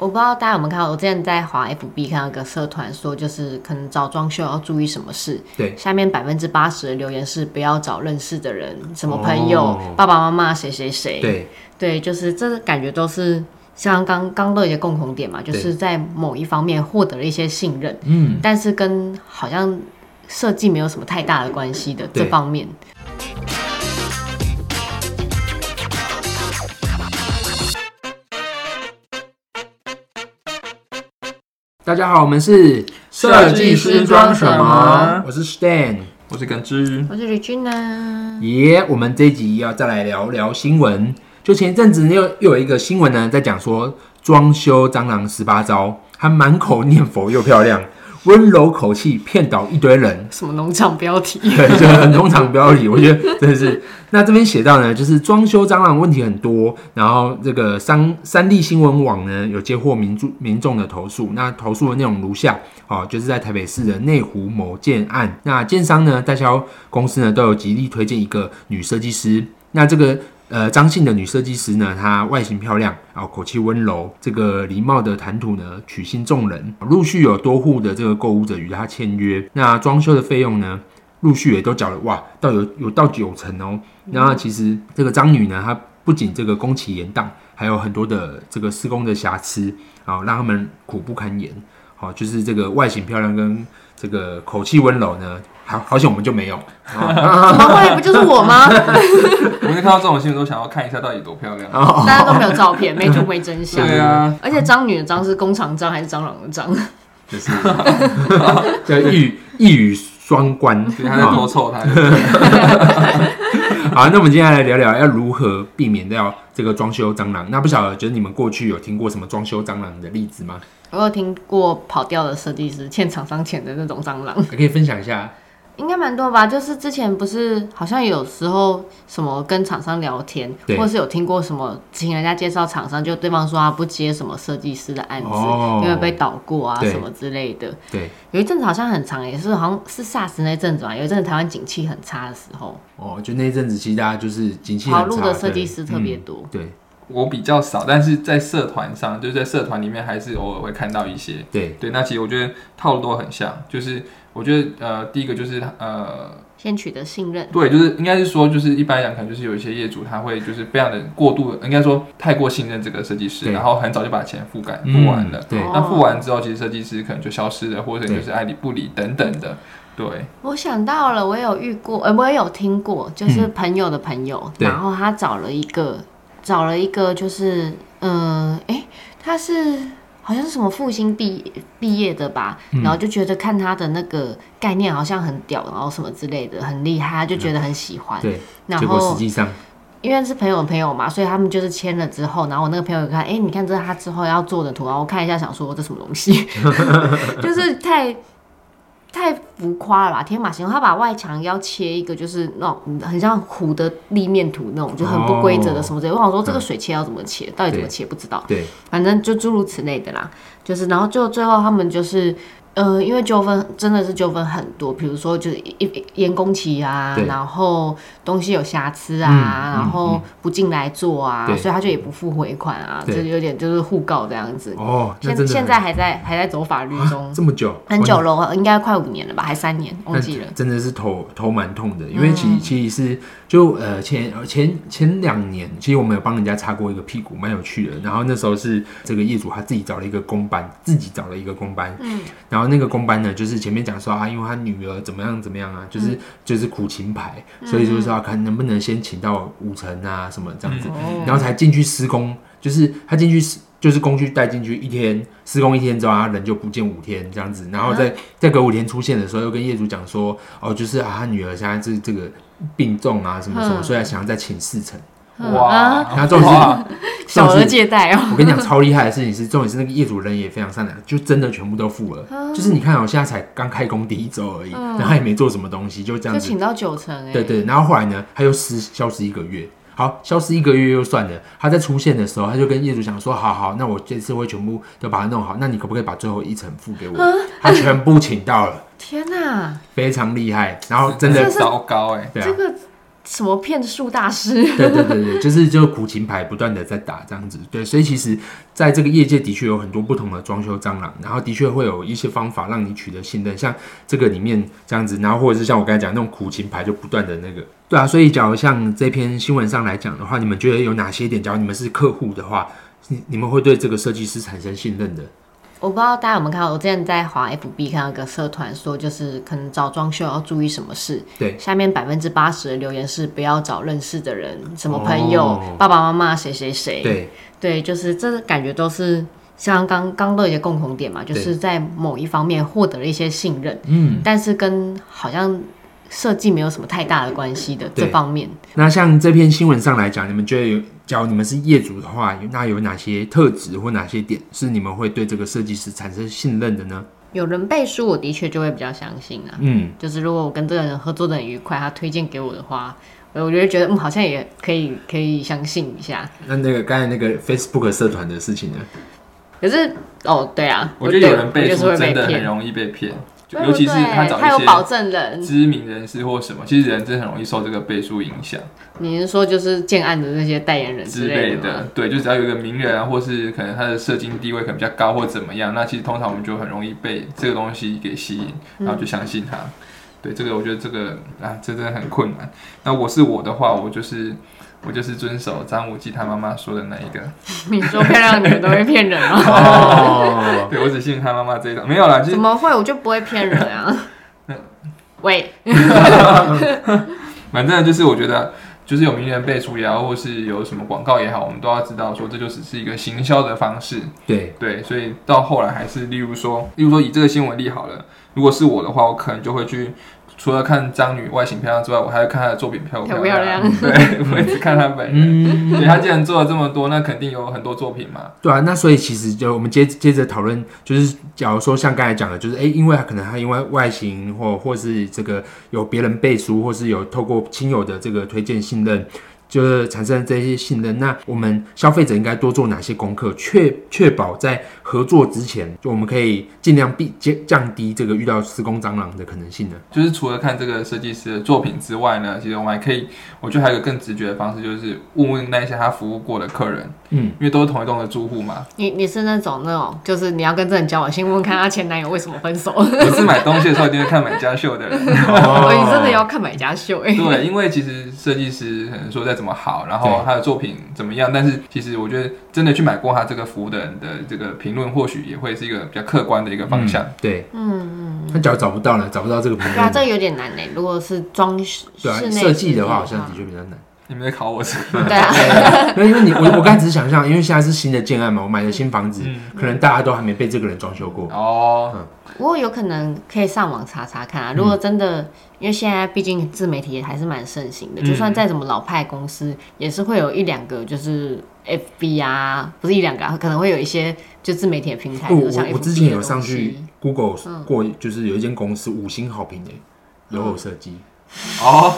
我不知道大家有没有看到，我之前在华 FB 看到一个社团说，就是可能找装修要注意什么事。对下面百分之八十的留言是不要找认识的人，什么朋友、哦爸爸妈妈谁谁谁。对对，就是这感觉都是像刚刚都有一些共同点嘛，就是在某一方面获得了一些信任，嗯，但是跟好像设计没有什么太大的关系的这方面。大家好，我们是设计师装什么？我是 Stan。我是耿之，我是吕君呢，耶我们这一集要再来聊聊新闻。就前一阵子又又有一个新闻呢，在讲说装修蟑螂十八招，还满口念佛又漂亮，温柔口气骗倒一堆人。什么农场标题？对，这个农场标题，我觉得真的是。那这边写到呢，就是装修蟑螂问题很多，然后这个三三立新闻网呢有接获民众民众的投诉，那投诉的内容如下，哦，就是在台北市的内湖某建案，那建商呢代销公司呢都有极力推荐一个女设计师，那这个。呃，张姓的女设计师呢，她外形漂亮，然后口气温柔，这个礼貌的谈吐呢，取信众人。陆续有多户的这个购物者与她签约，那装修的费用呢，陆续也都缴了，哇，到有有到九成哦。然后其实这个张女呢，她不仅这个工期延宕，还有很多的这个施工的瑕疵，啊，让他们苦不堪言。好，就是这个外形漂亮跟这个口气温柔呢，好好险我们就没有。啊怎么会？不就是我吗？我每次看到这种新闻都想要看一下到底多漂亮。哦大家都没有照片，没图没真相。对啊，而且张女的张是工厂张还是蟑螂的张？就是 叫一语一语双关。所以他在多臭他。好，那我们接下来聊聊要如何避免掉这个装修蟑螂。那不晓得，就是你们过去有听过什么装修蟑螂的例子吗？我有听过跑掉的设计师欠厂商钱的那种蟑螂，可以分享一下。应该蛮多吧？就是之前不是好像有时候什么跟厂商聊天，对或是有听过什么请人家介绍厂商，就对方说他不接什么设计师的案子，哦因为被倒过啊什么之类的。对，有一阵子好像很长，也是好像是 SARS 那阵子吧，有一阵子台湾景气很差的时候，哦，就那一阵子，其实大家就是景气跑路的设计对师特别嗯多。对我比较少，但是在社团上，就是在社团里面，还是偶尔会看到一些。对对，那其实我觉得套路都很像，就是我觉得呃，第一个就是呃，先取得信任，对，就是应该是说，就是一般来讲，可能就是有一些业主他会就是非常的过度，应该说太过信任这个设计师，然后很早就把钱付干付完了。嗯对哦那付完之后，其实设计师可能就消失了，或者就是爱理不理等等的。对，我想到了，我有遇过，呃，我也有听过，就是朋友的朋友，对然后他找了一个，找了一个，就是，嗯、哎、他是好像是什么复兴毕毕业的吧，嗯。然后就觉得看他的那个概念好像很屌，然后什么之类的，很厉害，他就觉得很喜欢。对，然后实际上。因为是朋友的朋友嘛，所以他们就是签了之后，然后我那个朋友看，哎、你看这是他之后要做的图，然后我看一下，想说这什么东西，就是太太浮夸了吧，天马行空。他把外墙要切一个，就是那种嗯很像虎的立面图那种，就很不规则的什么之类。我想说这个水切要怎么切，到底怎么切不知道，对反正就诸如此类的啦。就是然后就最后他们就是。呃，因为纠纷真的是纠纷很多，比如说就是延工期啊，然后东西有瑕疵啊，然后不进来做啊，所以他就也不付回款啊，对这有点就是互告这样子。哦，那现现在还在还在走法律中啊，这么久，很久了，应该快五年了吧，还三年，那忘记了。真的是头头蛮痛的，因为其、嗯其实是就呃前呃前前两年，其实我们有帮人家擦过一个屁股，蛮有趣的。然后那时候是这个业主他自己找了一个工班，自己找了一个工班，嗯，然后那个工班呢，就是前面讲说啊，因为他女儿怎么样怎么样啊，就是、就是苦情牌，所以就是要看能不能先请到五成啊什么这样子，哦。然后才进去施工，就是他进去施就是工具带进去一天，施工一天之后，他人就不见五天这样子，然后再再隔五天出现的时候，又跟业主讲说，哦，就是啊，他女儿现在这这个病重啊，什么什么，嗯所以想要再请四成。哇啊，然后重点哇是，小额借贷哦，我跟你讲，超厉害的事情是，重点是那个业主人也非常善良，就真的全部都付了。就是你看，我现在才刚开工第一周而已，然后也没做什么东西，就这样子就请到九成哎。对对，然后后来呢，他又失消失一个月。好，消失一个月又算了。他在出现的时候，他就跟业主讲说：“好好，那我这次会全部都把它弄好。那你可不可以把最后一层付给我？”他全部请到了，天哪，非常厉害。然后真的糟糕哎、对啊这，个什么骗术大师？对对对对，就是就苦情牌不断的在打这样子，对，所以其实在这个业界的确有很多不同的装修蟑螂，然后的确会有一些方法让你取得信任，像这个里面这样子，然后或者是像我刚才讲那种苦情牌就不断的那个，对啊，所以假如像这篇新闻上来讲的话，你们觉得有哪些点？假如你们是客户的话，你你们会对这个设计师产生信任的？我不知道大家有没有看到，我之前在华 FB 看到一个社团说，就是可能找装修要注意什么事。对，下面百分之八十的留言是不要找认识的人，什么朋友、哦。爸爸妈妈谁谁谁。对。对，就是这感觉都是像刚刚都有一些共同点嘛，就是在某一方面获得了一些信任，嗯，但是跟好像设计没有什么太大的关系的对这方面。那像这篇新闻上来讲，你们觉得有，假如你们是业主的话，有那有哪些特质或哪些点是你们会对这个设计师产生信任的呢？有人背书，我的确就会比较相信啊。嗯，就是如果我跟这个人合作的很愉快，他推荐给我的话，我我就会觉得嗯，好像也可以可以相信一下。那那个刚才那个 Facebook 社团的事情呢？可是哦，对啊，我觉得有人背书真的很容易被骗，就尤其是他找一些证人。知名人士或什么，其实人真的很容易受这个背书影响你是说就是建案的那些代言人之？类的。对，就只要有一个名人啊，或是可能他的社经地位可能比较高或怎么样，那其实通常我们就很容易被这个东西给吸引，然后就相信他。对，这个我觉得这个啊，这真的很困难。那我是我的话，我就是我就是遵守张无忌他妈妈说的那一个。你说漂亮女人都会骗人吗？哦，对我只信他妈妈这一套，没有啦，怎么会？我就不会骗人啊！喂，反正就是我觉得，就是有名人背书也好，或是有什么广告也好，我们都要知道说，这就只是一个行销的方式。对，对，所以到后来还是，例如说，例如说以这个新闻例好了，如果是我的话，我可能就会去。除了看张女外形漂亮之外，我还要看她的作品漂不漂漂亮。对，我一直看她本人。她既然做了这么多，那肯定有很多作品嘛。对啊，那所以其实就我们接接着讨论，就是假如说像刚才讲的，就是哎，因为他可能她因为外形或或是这个有别人背书，或是有透过亲友的这个推荐信任。就是产生这些信任，那我们消费者应该多做哪些功课，确确保在合作之前，就我们可以尽量避降降低这个遇到施工蟑螂的可能性呢？就是除了看这个设计师的作品之外呢，其实我们还可以，我觉得还有一个更直觉的方式，就是问问那些他服务过的客人，嗯，因为都是同一栋的住户嘛。你你是那种那种，就是你要跟这人交往，先问问看他前男友为什么分手。我是买东西的时候一定会看买家秀的人。哦，你真的要看买家秀哎、对，因为其实设计师可能说再怎么好，然后他的作品怎么样，但是其实我觉得真的去买过他这个服务的人的这个评论，或许也会是一个比较客观的一个方向。嗯对，嗯嗯，他假如找不到呢？找不到这个评对啊，论，这个有点难呢、如果是装饰对啊，室内设计的话好像的确比较难。你们在考我？对啊，对，因为你我我刚才只是想象，因为现在是新的建案嘛，我买的新房子，嗯可能大家都还没被这个人装修过。哦，不过有可能可以上网查查看啊。如果真的，因为现在毕竟自媒体还是蛮盛行的，嗯。就算再怎么老派公司，也是会有一两个就是 FB 啊，不是一两个、啊，可能会有一些就自媒体的平台，我我我之前有上去 Google 过，就是有一间公司五星好评的有偶设计，哦，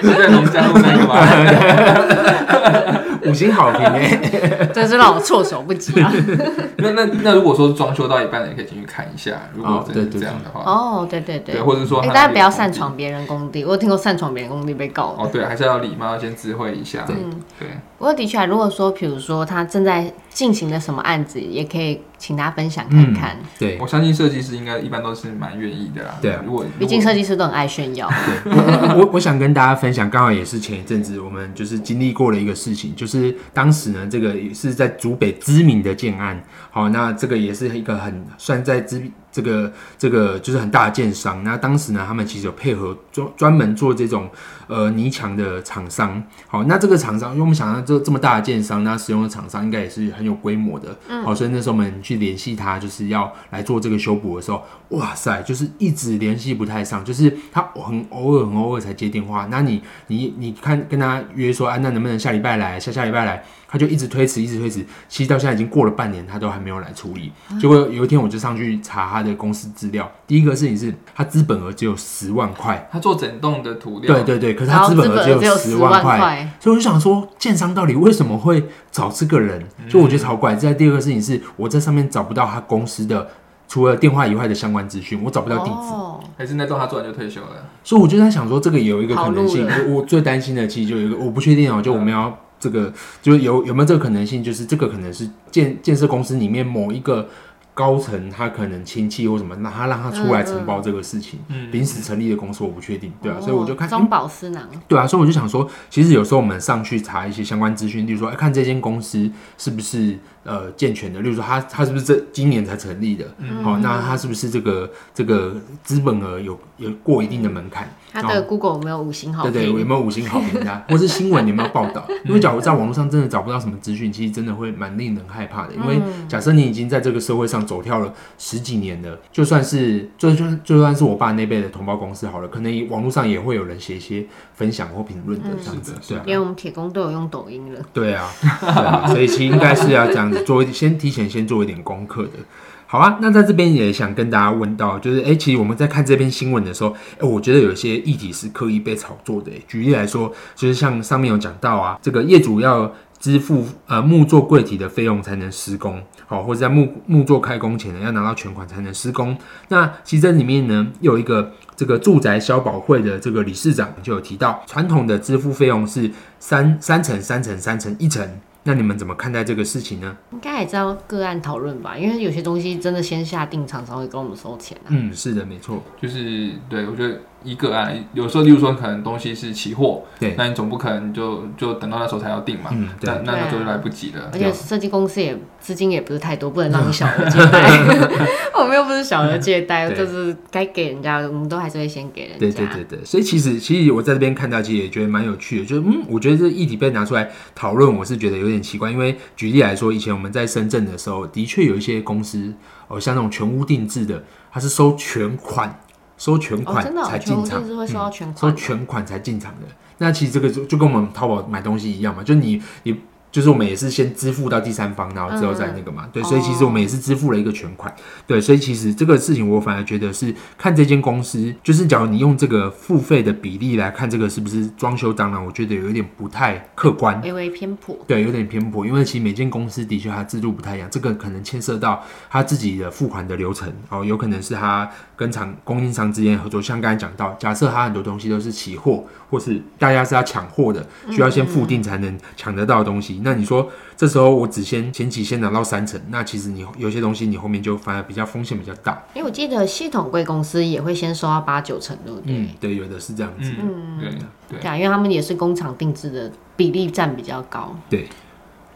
是在农加路那个吗？五星好评哎，真是让我措手不及啊！那那那如果说装修到一半的，也可以进去看一下。如果真的是哦对对这样的话，哦，对对对对，，或者说大家不要擅闯别人工地，我有听过擅闯别人工地被告。哦，对，还是要礼貌，要先知会一下。对嗯，对，不过的确啊，如果说比如说他正在进行了什么案子，也可以请大家分享看看。对我相信设计师应该一般都是蛮愿意的啦。对啊如果毕竟设计师都很爱炫耀。对，我我 我想跟大家分享，刚好也是前一阵子我们就是经历过的一个事情，就是当时呢，这个也是在竹北知名的建案，好，那这个也是一个很算在知这个这个就是很大的建商，那当时呢，他们其实有配合专专门做这种呃泥墙的厂商，好，那这个厂商，因为我们想到这这么大的建商，那使用的厂商应该也是很有规模的，好，所以那时候我们去联系他，就是要来做这个修补的时候，哇塞，就是一直联系不太上，就是他很偶尔很偶尔才接电话，那你你你看跟他约说，啊，那能不能下礼拜来，下下礼拜来，他就一直推迟，一直推迟，其实到现在已经过了半年，他都还没有来处理。结果有一天我就上去查他的公司资料，第一个事情是他资本额只有十万块，他做整栋的涂料，对对对，可是他资本额只有十十万块。所以我就想说，建商到底为什么会找这个人？就我觉得超怪。再第二个事情是，我在上面找不到他公司的除了电话以外的相关资讯，我找不到地址。哦，还是那栋他做完就退休了。所以我就在想说，这个有一个可能性我最担心的其实就有一个，我不确定哦，就我们要这个，就是有有没有这个可能性，就是这个可能是建建设公司里面某一个高层，他可能亲戚或什么，那他让他出来承包这个事情，嗯临时成立的公司我不确定，对啊，哦所以我就看，中饱私囊，对啊，所以我就想说，其实有时候我们上去查一些相关资讯，例如说，哎，看这间公司是不是呃健全的，例如说他他是不是这今年才成立的，嗯好、那他是不是这个这个资本额有有过一定的门槛？他的 Google 有没有五星好评对对，有？没有五星好评啊？或是新闻有没有报道？因为假如在网络上真的找不到什么资讯，其实真的会蛮令人害怕的。因为假设你已经在这个社会上走跳了十几年的，就算是就就就算是我爸那辈的同胞公司好了，可能网络上也会有人写一些分享或评论的这样子嗯，对啊。连我们铁工都有用抖音了。对啊，对啊，所以其实应该是要这样子做一，先提前先做一点功课的。好啊，那在这边也想跟大家问到，就是哎、诶其实我们在看这篇新闻的时候，哎、我觉得有一些议题是刻意被炒作的、举例来说，就是像上面有讲到啊，这个业主要支付呃木作柜体的费用才能施工，好，或者在木木作开工前呢要拿到全款才能施工。那其实这里面呢有一个这个住宅消保会的这个理事长就有提到，传统的支付费用是三三层、三层、三层、一层。那你们怎么看待这个事情呢？应该也知道个案讨论吧，因为有些东西真的先下定，厂才会跟我们收钱啊。嗯，是的，没错，就是对我觉得一个案，有时候例如说可能东西是期货，对，那你总不可能就就等到那时候才要定嘛，嗯，对那，那那就来不及了。而且设计公司也资金也不是太多，不能让你小额借贷。我们又不是小额借贷，就是该给人家的，我们都还是会先给人家。对对对对，所以其实其实我在这边看到，其实也觉得蛮有趣的，就是嗯，我觉得这议题被拿出来讨论，我是觉得有点奇怪，因为举例来说，以前我们在深圳的时候，的确有一些公司哦，像那种全屋定制的，它是收全款，收全哦，款才进场，收全款才进场的。那其实这个就就跟我们淘宝买东西一样嘛，就你你就是我们也是先支付到第三方，然后之后再那个嘛，对，所以其实我们也是支付了一个全款，对，所以其实这个事情我反而觉得是看这间公司，就是假如你用这个付费的比例来看这个是不是装修当然，我觉得有一点不太客观。微微偏颇。对，有点偏颇，因为其实每间公司的确它制度不太一样，这个可能牵涉到他自己的付款的流程哦，有可能是他跟厂供应商之间合作，像刚才讲到，假设他很多东西都是起货，或是大家是要抢货的，需要先付定才能抢得到的东西，那你说这时候我只先前期先拿到三成，那其实你有些东西你后面就反而比较风险比较大，因为我记得系统贵公司也会先收到八九成，对不对？嗯，对，有的是这样子，嗯，对对，对啊，因为他们也是工厂定制的比例占比较高，对。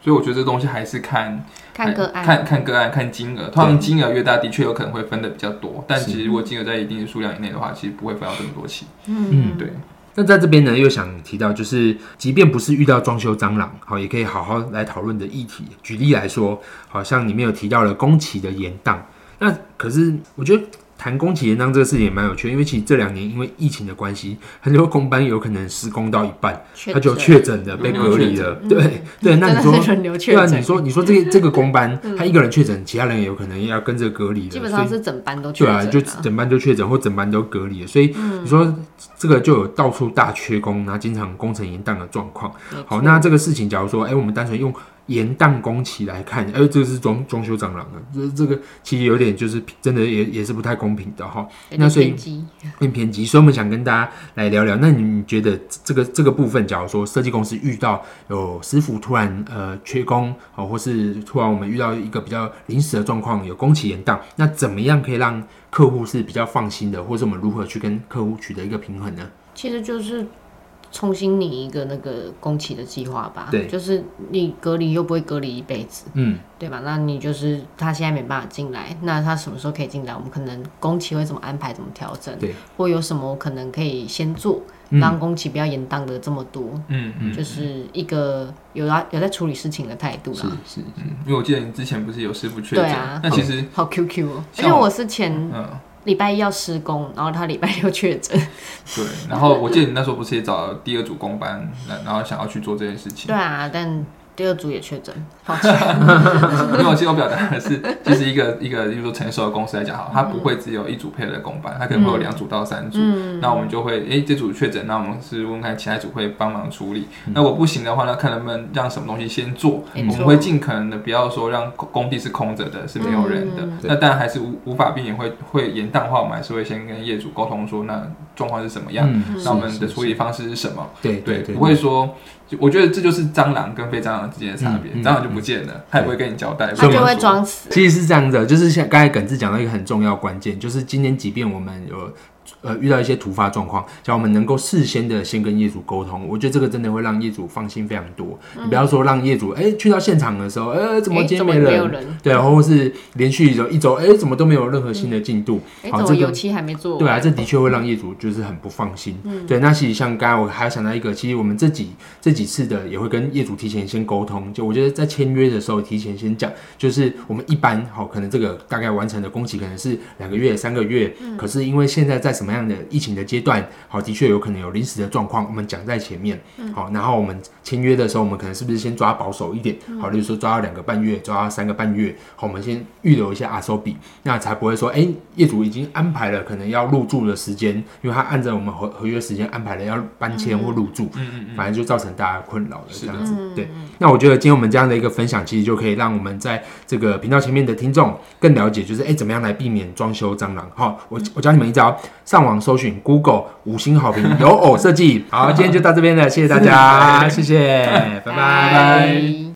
所以我觉得这东西还是看看个案。看看个案，看金额。通常金额越大，的确有可能会分的比较多，但其实如果金额在一定的数量以内的话，其实不会分到这么多期。嗯，对，那在这边呢，又想提到，就是即便不是遇到装修蟑螂，好，也可以好好来讨论的议题。举例来说，好像里面有提到了宫崎的延宕，那可是我觉得谈工期延宕这个事情也蛮有趣的，因为其实这两年因为疫情的关系，很多工班有可能施工到一半，确他就诊确诊的，被隔离了。对对，那你说对啊，你说你说这个 这个工班，他一个人确诊，其他人也有可能也要跟着隔离的，基本上是整班都确诊、对啊，就整班都确诊或整班都隔离了，所以你说这个就有到处大缺工，然后经常工程延宕的状况。好，那这个事情，假如说，哎、我们单纯用延宕工期来看，哎、这个是装装修蟑螂的，这这个其实有点就是真的也也是不太公平的哈，那所以偏激。偏激。所以我们想跟大家来聊聊，那你觉得这个这个部分，假如说设计公司遇到有师傅突然呃缺工哦，或是突然我们遇到一个比较临时的状况，有工期延宕，那怎么样可以让客户是比较放心的，或是我们如何去跟客户取得一个平衡呢？其实就是重新拟一个那个工期的计划吧。对就是你隔离又不会隔离一辈子，嗯，对吧？那你就是他现在没办法进来，那他什么时候可以进来？我们可能工期会怎么安排，怎么调整？对，或有什么可能可以先做，嗯让工期不要延宕的这么多。嗯嗯，就是一个有要有在处理事情的态度是啦。是，嗯，因为我记得你之前不是有师傅确诊对啊，那其实好 QQ 哦，因为我是前嗯。礼拜一要施工，然后他礼拜六确诊。对，然后我记得你那时候不是也找了第二组工班，然然后想要去做这件事情对。啊，但第二组也确诊，抱歉。因为我其实我表达的是，就是一个一个，比如说成熟的公司来讲，好，它不会只有一组配的公班，它可能会有两组到三组。嗯那我们就会，哎，这组确诊，那我们是问看其他组会帮忙处理。那我不行的话，那看能不能让什么东西先做，我们会尽可能的不要说让工工地是空着的，是没有人的。嗯那当然还是无无法避免会会延宕的话，我们还是会先跟业主沟通说，那状况是什么样，嗯那我们的处理方式是什么。对，对不会说，就我觉得这就是蟑螂跟非蟑螂之间的差别。嗯嗯蟑螂就不见了，他也不会跟你交代，他就会装死。其实是这样的，就是像刚才耿志讲到一个很重要关键，就是今天即便我们有呃遇到一些突发状况，只要我们能够事先的先跟业主沟通，我觉得这个真的会让业主放心非常多。你不要说让业主哎、去到现场的时候，呃怎么哎怎么今天没人？对，或是连续有一周，哎、怎么都没有任何新的进度？哎，好，这个怎么油漆还没做完？对啊，这的确会让业主就是很不放心。嗯对，那其实像刚才我还要想到一个，其实我们这几这几次的也会跟业主提前先沟通。就我觉得在签约的时候提前先讲，就是我们一般好、可能这个大概完成的工期可能是两个月、三个月，可是因为现在在什么样的疫情的阶段，好，的确有可能有临时的状况，我们讲在前面。好，然后我们签约的时候，我们可能是不是先抓保守一点？好，例如说抓到两个半月，抓到三个半月，好，我们先预留一下阿收比，那才不会说，哎、业主已经安排了可能要入住的时间，因为他按照我们合合约时间安排了要搬迁或入住，嗯嗯嗯，反正就造成大家困扰了这样子。嗯对，那我觉得今天我们这样的一个分享，其实就可以让我们在这个频道前面的听众更了解，就是哎、怎么样来避免装修蟑螂。好，我我教你们一招，上网搜寻 Google 五星好评有偶设计。好，今天就到这边了，谢谢大家，谢谢，拜拜。拜拜